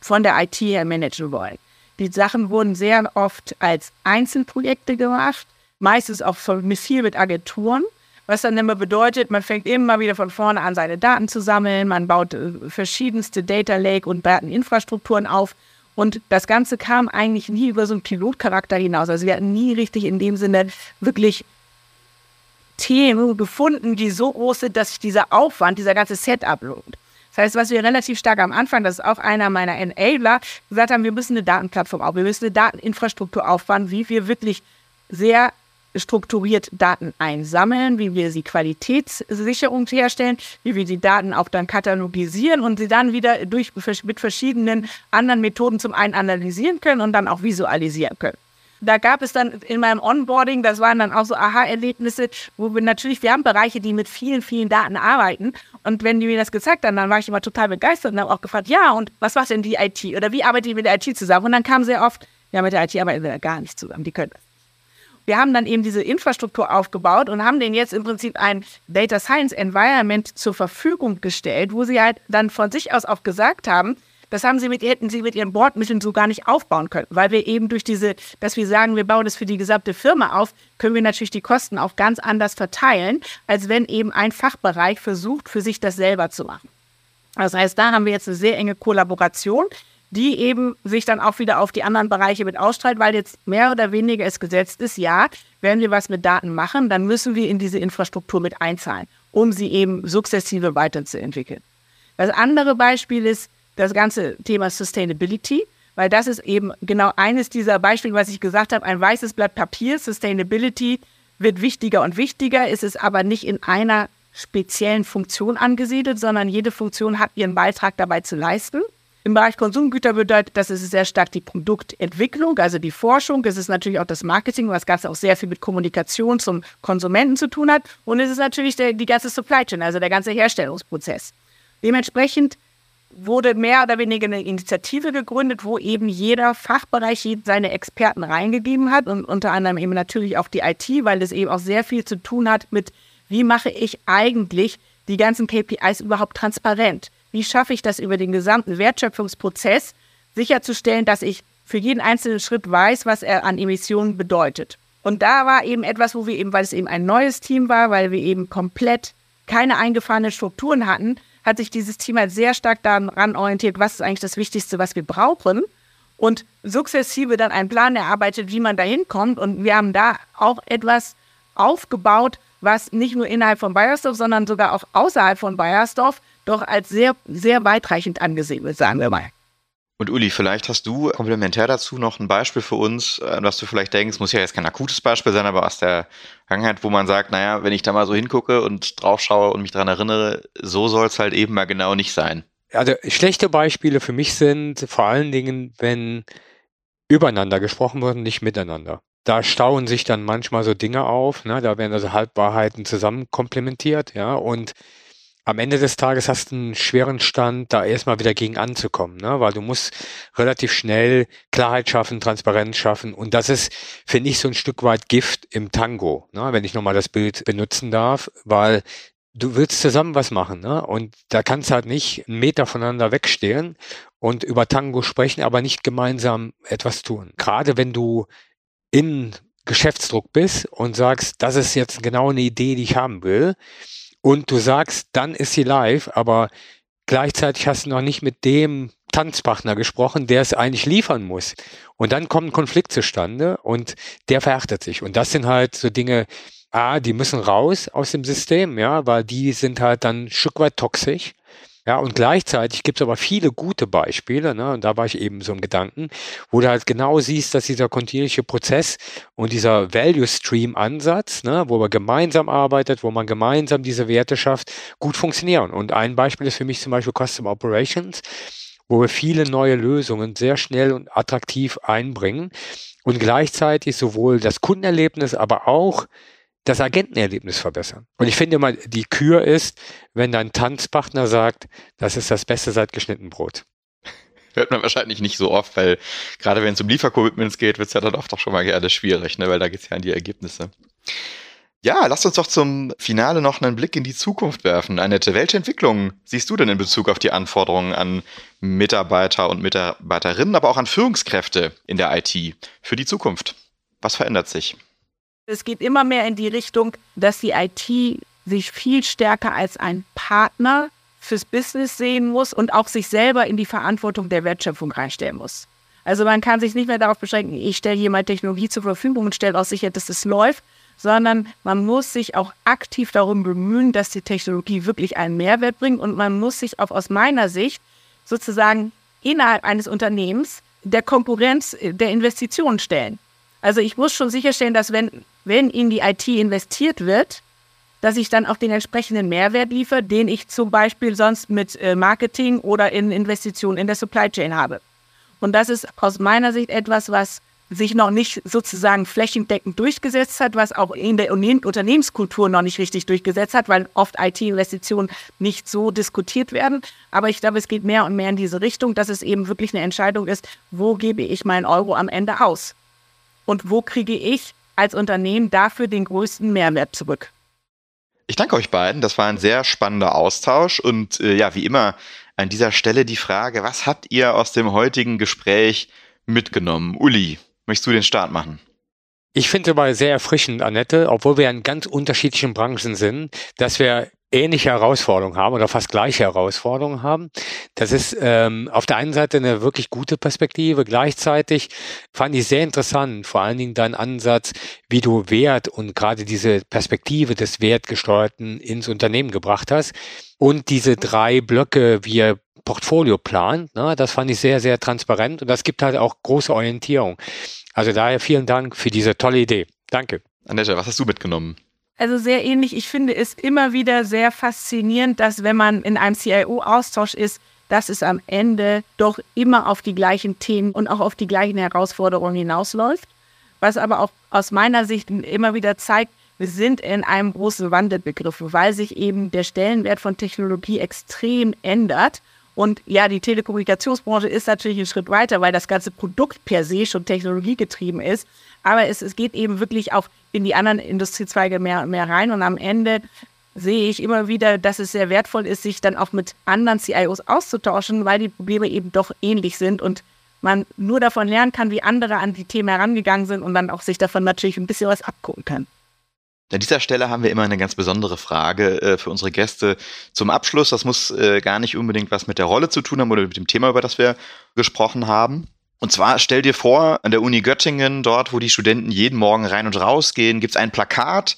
von der IT her managen wollen. Die Sachen wurden sehr oft als Einzelprojekte gemacht, meistens auch viel mit Agenturen, was dann immer bedeutet, man fängt immer wieder von vorne an, seine Daten zu sammeln, man baut äh, verschiedenste Data Lake und Dateninfrastrukturen auf und das Ganze kam eigentlich nie über so einen Pilotcharakter hinaus. Also wir hatten nie richtig in dem Sinne wirklich Themen gefunden, die so groß sind, dass sich dieser Aufwand, dieser ganze Setup lohnt. Das heißt, was wir relativ stark am Anfang, das ist auch einer meiner Enabler, gesagt haben, wir müssen eine Datenplattform aufbauen, wir müssen eine Dateninfrastruktur aufbauen, wie wir wirklich sehr strukturiert Daten einsammeln, wie wir sie Qualitätssicherung herstellen, wie wir die Daten auch dann katalogisieren und sie dann wieder durch, mit verschiedenen anderen Methoden zum einen analysieren können und dann auch visualisieren können. Da gab es dann in meinem Onboarding, das waren dann auch so Aha-Erlebnisse, wo wir natürlich, wir haben Bereiche, die mit vielen, vielen Daten arbeiten. Und wenn die mir das gezeigt haben, dann war ich immer total begeistert und habe auch gefragt, ja, und was macht denn die IT? Oder wie arbeitet ihr mit der IT zusammen? Und dann kam sehr oft, ja, mit der IT arbeiten wir gar nicht zusammen, die können das wir haben dann eben diese Infrastruktur aufgebaut und haben denen jetzt im Prinzip ein Data Science Environment zur Verfügung gestellt, wo sie halt dann von sich aus auch gesagt haben, das haben sie mit, hätten sie mit ihren Bordmitteln so gar nicht aufbauen können, weil wir eben durch diese, dass wir sagen, wir bauen das für die gesamte Firma auf, können wir natürlich die Kosten auch ganz anders verteilen, als wenn eben ein Fachbereich versucht, für sich das selber zu machen. Das heißt, da haben wir jetzt eine sehr enge Kollaboration die eben sich dann auch wieder auf die anderen Bereiche mit ausstrahlt, weil jetzt mehr oder weniger es gesetzt ist, ja, wenn wir was mit Daten machen, dann müssen wir in diese Infrastruktur mit einzahlen, um sie eben sukzessive weiterzuentwickeln. Das andere Beispiel ist das ganze Thema Sustainability, weil das ist eben genau eines dieser Beispiele, was ich gesagt habe, ein weißes Blatt Papier, Sustainability wird wichtiger und wichtiger, ist es aber nicht in einer speziellen Funktion angesiedelt, sondern jede Funktion hat ihren Beitrag dabei zu leisten. Im Bereich Konsumgüter bedeutet das, ist sehr stark die Produktentwicklung, also die Forschung. Es ist natürlich auch das Marketing, was Ganze auch sehr viel mit Kommunikation zum Konsumenten zu tun hat. Und es ist natürlich der, die ganze Supply Chain, also der ganze Herstellungsprozess. Dementsprechend wurde mehr oder weniger eine Initiative gegründet, wo eben jeder Fachbereich seine Experten reingegeben hat und unter anderem eben natürlich auch die IT, weil es eben auch sehr viel zu tun hat mit, wie mache ich eigentlich die ganzen KPIs überhaupt transparent? Wie schaffe ich das über den gesamten Wertschöpfungsprozess sicherzustellen, dass ich für jeden einzelnen Schritt weiß, was er an Emissionen bedeutet. Und da war eben etwas, wo wir eben, weil es eben ein neues Team war, weil wir eben komplett keine eingefahrenen Strukturen hatten, hat sich dieses Team halt sehr stark daran orientiert, was ist eigentlich das Wichtigste, was wir brauchen. Und sukzessive dann einen Plan erarbeitet, wie man da hinkommt. Und wir haben da auch etwas aufgebaut, was nicht nur innerhalb von Bayersdorf, sondern sogar auch außerhalb von Bayersdorf doch als sehr, sehr weitreichend angesehen wird, sagen wir mal. Und Uli, vielleicht hast du komplementär dazu noch ein Beispiel für uns, an äh, was du vielleicht denkst, muss ja jetzt kein akutes Beispiel sein, aber aus der Vergangenheit, wo man sagt, naja, wenn ich da mal so hingucke und drauf schaue und mich daran erinnere, so soll es halt eben mal genau nicht sein. Also schlechte Beispiele für mich sind vor allen Dingen, wenn übereinander gesprochen wird und nicht miteinander. Da stauen sich dann manchmal so Dinge auf, ne? da werden also Halbwahrheiten zusammen komplementiert, ja, und am Ende des Tages hast du einen schweren Stand, da erstmal wieder gegen anzukommen, ne? weil du musst relativ schnell Klarheit schaffen, Transparenz schaffen und das ist, finde ich, so ein Stück weit Gift im Tango, ne? wenn ich nochmal das Bild benutzen darf, weil du willst zusammen was machen ne? und da kannst du halt nicht einen Meter voneinander wegstehen und über Tango sprechen, aber nicht gemeinsam etwas tun. Gerade wenn du in Geschäftsdruck bist und sagst, das ist jetzt genau eine Idee, die ich haben will, und du sagst, dann ist sie live, aber gleichzeitig hast du noch nicht mit dem Tanzpartner gesprochen, der es eigentlich liefern muss. Und dann kommt ein Konflikt zustande und der verhärtet sich. Und das sind halt so Dinge, ah, die müssen raus aus dem System, ja, weil die sind halt dann ein Stück weit toxisch. Ja, und gleichzeitig gibt es aber viele gute Beispiele, ne, und da war ich eben so im Gedanken, wo du halt genau siehst, dass dieser kontinuierliche Prozess und dieser Value Stream Ansatz, ne, wo man gemeinsam arbeitet, wo man gemeinsam diese Werte schafft, gut funktionieren. Und ein Beispiel ist für mich zum Beispiel Custom Operations, wo wir viele neue Lösungen sehr schnell und attraktiv einbringen und gleichzeitig sowohl das Kundenerlebnis, aber auch das Agentenerlebnis verbessern. Und ich finde immer, die Kür ist, wenn dein Tanzpartner sagt, das ist das Beste seit geschnitten Brot. Hört man wahrscheinlich nicht so oft, weil gerade wenn es um Liefercommitments geht, wird es ja dann oft auch schon mal gerne schwierig, ne? weil da geht es ja an die Ergebnisse. Ja, lasst uns doch zum Finale noch einen Blick in die Zukunft werfen. Annette, welche Entwicklungen siehst du denn in Bezug auf die Anforderungen an Mitarbeiter und Mitarbeiterinnen, aber auch an Führungskräfte in der IT für die Zukunft? Was verändert sich? Es geht immer mehr in die Richtung, dass die IT sich viel stärker als ein Partner fürs Business sehen muss und auch sich selber in die Verantwortung der Wertschöpfung reinstellen muss. Also man kann sich nicht mehr darauf beschränken, ich stelle hier mal Technologie zur Verfügung und stelle auch sicher, dass es läuft, sondern man muss sich auch aktiv darum bemühen, dass die Technologie wirklich einen Mehrwert bringt und man muss sich auch aus meiner Sicht sozusagen innerhalb eines Unternehmens der Konkurrenz der Investitionen stellen. Also ich muss schon sicherstellen, dass wenn, wenn in die IT investiert wird, dass ich dann auch den entsprechenden Mehrwert liefere, den ich zum Beispiel sonst mit äh, Marketing oder in Investitionen in der Supply Chain habe. Und das ist aus meiner Sicht etwas, was sich noch nicht sozusagen flächendeckend durchgesetzt hat, was auch in der Unternehmenskultur noch nicht richtig durchgesetzt hat, weil oft IT-Investitionen nicht so diskutiert werden. Aber ich glaube, es geht mehr und mehr in diese Richtung, dass es eben wirklich eine Entscheidung ist, wo gebe ich meinen Euro am Ende aus? Und wo kriege ich als Unternehmen dafür den größten Mehrwert zurück? Ich danke euch beiden. Das war ein sehr spannender Austausch. Und äh, ja, wie immer an dieser Stelle die Frage, was habt ihr aus dem heutigen Gespräch mitgenommen? Uli, Möchtest du den Start machen? Ich finde es aber sehr erfrischend, Annette, obwohl wir in ganz unterschiedlichen Branchen sind, dass wir ähnliche Herausforderungen haben oder fast gleiche Herausforderungen haben. Das ist ähm, auf der einen Seite eine wirklich gute Perspektive. Gleichzeitig fand ich sehr interessant, vor allen Dingen dein Ansatz, wie du Wert und gerade diese Perspektive des Wertgesteuerten ins Unternehmen gebracht hast. Und diese drei Blöcke, wie ihr Portfolio plant. Ne? Das fand ich sehr, sehr transparent und das gibt halt auch große Orientierung. Also daher vielen Dank für diese tolle Idee. Danke. Annette, was hast du mitgenommen? Also sehr ähnlich. Ich finde es immer wieder sehr faszinierend, dass wenn man in einem CIO-Austausch ist, dass es am Ende doch immer auf die gleichen Themen und auch auf die gleichen Herausforderungen hinausläuft. Was aber auch aus meiner Sicht immer wieder zeigt, wir sind in einem großen Wandel begriffen, weil sich eben der Stellenwert von Technologie extrem ändert und ja, die Telekommunikationsbranche ist natürlich einen Schritt weiter, weil das ganze Produkt per se schon technologiegetrieben ist. Aber es, es geht eben wirklich auch in die anderen Industriezweige mehr, mehr rein. Und am Ende sehe ich immer wieder, dass es sehr wertvoll ist, sich dann auch mit anderen CIOs auszutauschen, weil die Probleme eben doch ähnlich sind und man nur davon lernen kann, wie andere an die Themen herangegangen sind und dann auch sich davon natürlich ein bisschen was abgucken kann. An dieser Stelle haben wir immer eine ganz besondere Frage äh, für unsere Gäste zum Abschluss. Das muss äh, gar nicht unbedingt was mit der Rolle zu tun haben oder mit dem Thema, über das wir gesprochen haben. Und zwar stell dir vor, an der Uni Göttingen, dort, wo die Studenten jeden Morgen rein und raus gehen, gibt es ein Plakat,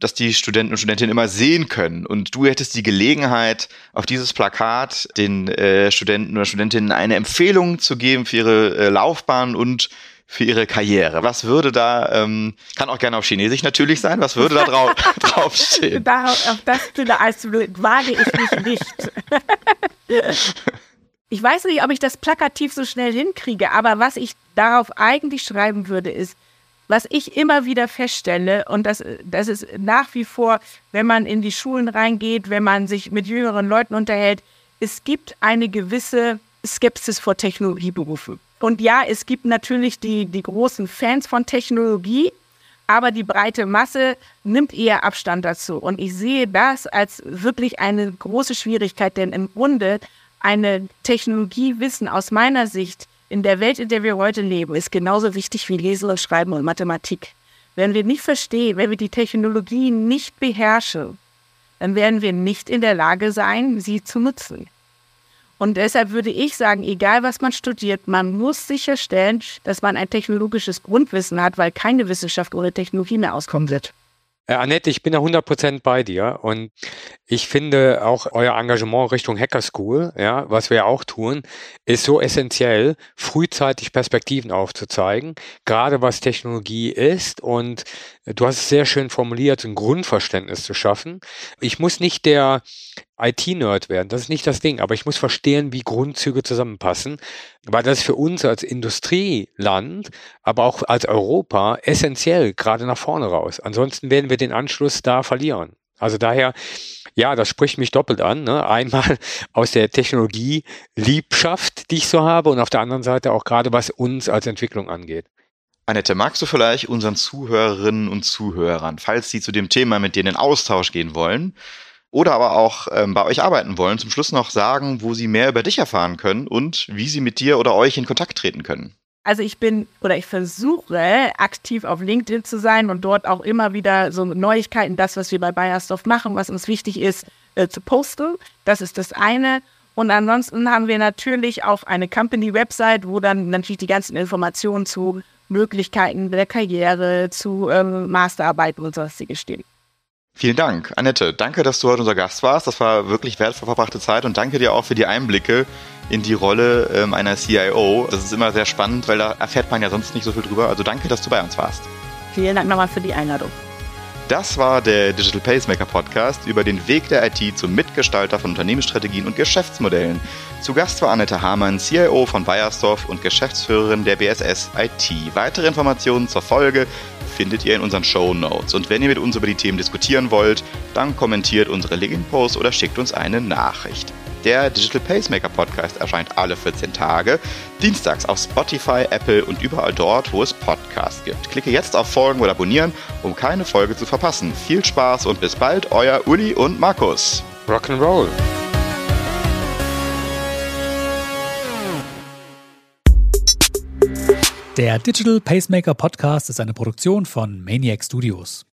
das die Studenten und Studentinnen immer sehen können. Und du hättest die Gelegenheit, auf dieses Plakat den äh, Studenten oder Studentinnen eine Empfehlung zu geben für ihre äh, Laufbahn und für ihre Karriere? Was würde da, ähm, kann auch gerne auf Chinesisch natürlich sein, was würde da drauf, (laughs) draufstehen? Darauf, auf das als wage ich mich nicht. ich weiß nicht, ob ich das plakativ so schnell hinkriege, aber was ich darauf eigentlich schreiben würde, ist, was ich immer wieder feststelle, und das, das ist nach wie vor, wenn man in die Schulen reingeht, wenn man sich mit jüngeren Leuten unterhält, es gibt eine gewisse Skepsis vor Technologieberufen. Und ja, es gibt natürlich die, die großen Fans von Technologie, aber die breite Masse nimmt eher Abstand dazu. Und ich sehe das als wirklich eine große Schwierigkeit, denn im Grunde eine Technologiewissen aus meiner Sicht in der Welt, in der wir heute leben, ist genauso wichtig wie Lesen Schreiben und Mathematik. Wenn wir nicht verstehen, wenn wir die Technologie nicht beherrschen, dann werden wir nicht in der Lage sein, sie zu nutzen. Und deshalb würde ich sagen, egal was man studiert, man muss sicherstellen, dass man ein technologisches Grundwissen hat, weil keine Wissenschaft ohne Technologie mehr auskommen wird. Äh, Annette, ich bin da 100% bei dir. Und ich finde auch euer Engagement Richtung Hacker School, ja, was wir ja auch tun, ist so essentiell, frühzeitig Perspektiven aufzuzeigen, gerade was Technologie ist. Und du hast es sehr schön formuliert, ein Grundverständnis zu schaffen. Ich muss nicht der IT-Nerd werden. Das ist nicht das Ding, aber ich muss verstehen, wie Grundzüge zusammenpassen, weil das für uns als Industrieland, aber auch als Europa essentiell gerade nach vorne raus. Ansonsten werden wir den Anschluss da verlieren. Also daher, ja, das spricht mich doppelt an. Ne? Einmal (laughs) aus der Technologie-Liebschaft, die ich so habe, und auf der anderen Seite auch gerade, was uns als Entwicklung angeht. Annette, magst du vielleicht unseren Zuhörerinnen und Zuhörern, falls sie zu dem Thema mit denen in Austausch gehen wollen oder aber auch ähm, bei euch arbeiten wollen, zum Schluss noch sagen, wo sie mehr über dich erfahren können und wie sie mit dir oder euch in Kontakt treten können? Also ich bin oder ich versuche aktiv auf LinkedIn zu sein und dort auch immer wieder so Neuigkeiten, das, was wir bei Bayersdorf machen, was uns wichtig ist, äh, zu posten. Das ist das eine. Und ansonsten haben wir natürlich auch eine Company-Website, wo dann natürlich die ganzen Informationen zu Möglichkeiten der Karriere, zu ähm, Masterarbeiten und sonstige stehen. Vielen Dank. Annette, danke, dass du heute unser Gast warst. Das war wirklich wertvoll verbrachte Zeit und danke dir auch für die Einblicke in die Rolle ähm, einer CIO. Das ist immer sehr spannend, weil da erfährt man ja sonst nicht so viel drüber. Also danke, dass du bei uns warst. Vielen Dank nochmal für die Einladung. Das war der Digital Pacemaker Podcast über den Weg der IT zum Mitgestalter von Unternehmensstrategien und Geschäftsmodellen. Zu Gast war Annette Hamann, CIO von Bayersdorf und Geschäftsführerin der BSS IT. Weitere Informationen zur Folge findet ihr in unseren Show Notes. Und wenn ihr mit uns über die Themen diskutieren wollt, dann kommentiert unsere LinkedIn-Post oder schickt uns eine Nachricht. Der Digital Pacemaker Podcast erscheint alle 14 Tage, dienstags auf Spotify, Apple und überall dort, wo es Podcasts gibt. Klicke jetzt auf Folgen oder Abonnieren, um keine Folge zu verpassen. Viel Spaß und bis bald, euer Uli und Markus. Rock'n'Roll. Der Digital Pacemaker Podcast ist eine Produktion von Maniac Studios.